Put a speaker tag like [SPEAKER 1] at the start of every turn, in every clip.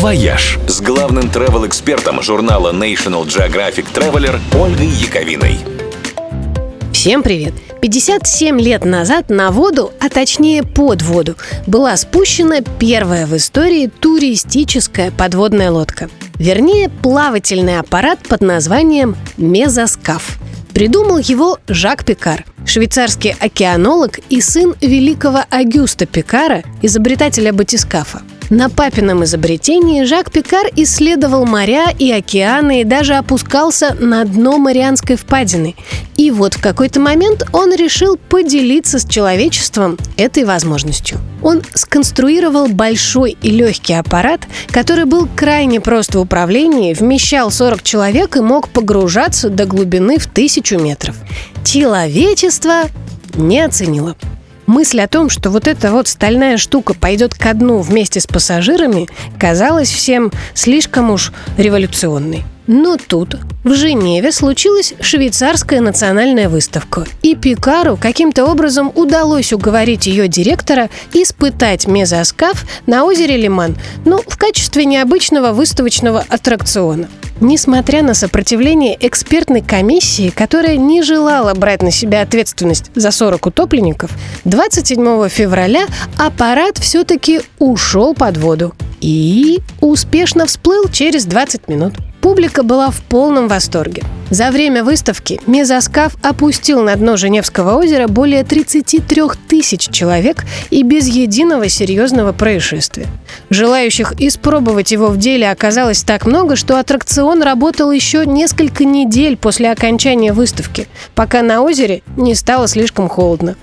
[SPEAKER 1] «Вояж» с главным travel-экспертом журнала National Geographic Traveler Ольгой Яковиной.
[SPEAKER 2] Всем привет! 57 лет назад на воду, а точнее под воду, была спущена первая в истории туристическая подводная лодка. Вернее, плавательный аппарат под названием «Мезоскаф». Придумал его Жак Пикар, швейцарский океанолог и сын великого Агюста Пикара, изобретателя батискафа. На папином изобретении Жак Пикар исследовал моря и океаны и даже опускался на дно Марианской впадины. И вот в какой-то момент он решил поделиться с человечеством этой возможностью. Он сконструировал большой и легкий аппарат, который был крайне прост в управлении, вмещал 40 человек и мог погружаться до глубины в тысячу метров. Человечество не оценило. Мысль о том, что вот эта вот стальная штука пойдет ко дну вместе с пассажирами, казалась всем слишком уж революционной. Но тут, в Женеве, случилась швейцарская национальная выставка. И Пикару каким-то образом удалось уговорить ее директора испытать мезоскаф на озере Лиман, ну, в качестве необычного выставочного аттракциона. Несмотря на сопротивление экспертной комиссии, которая не желала брать на себя ответственность за 40 утопленников, 27 февраля аппарат все-таки ушел под воду и успешно всплыл через 20 минут. Публика была в полном восторге. За время выставки Мезоскаф опустил на дно Женевского озера более 33 тысяч человек и без единого серьезного происшествия. Желающих испробовать его в деле оказалось так много, что аттракцион работал еще несколько недель после окончания выставки, пока на озере не стало слишком холодно.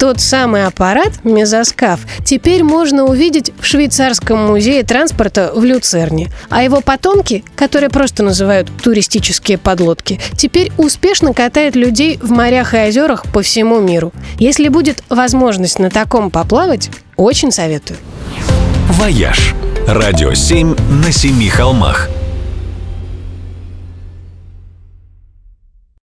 [SPEAKER 2] Тот самый аппарат, мезоскаф, теперь можно увидеть в швейцарском музее транспорта в Люцерне. А его потомки, которые просто называют туристические подлодки, теперь успешно катают людей в морях и озерах по всему миру. Если будет возможность на таком поплавать, очень советую.
[SPEAKER 1] «Вояж» – радио 7 на семи холмах –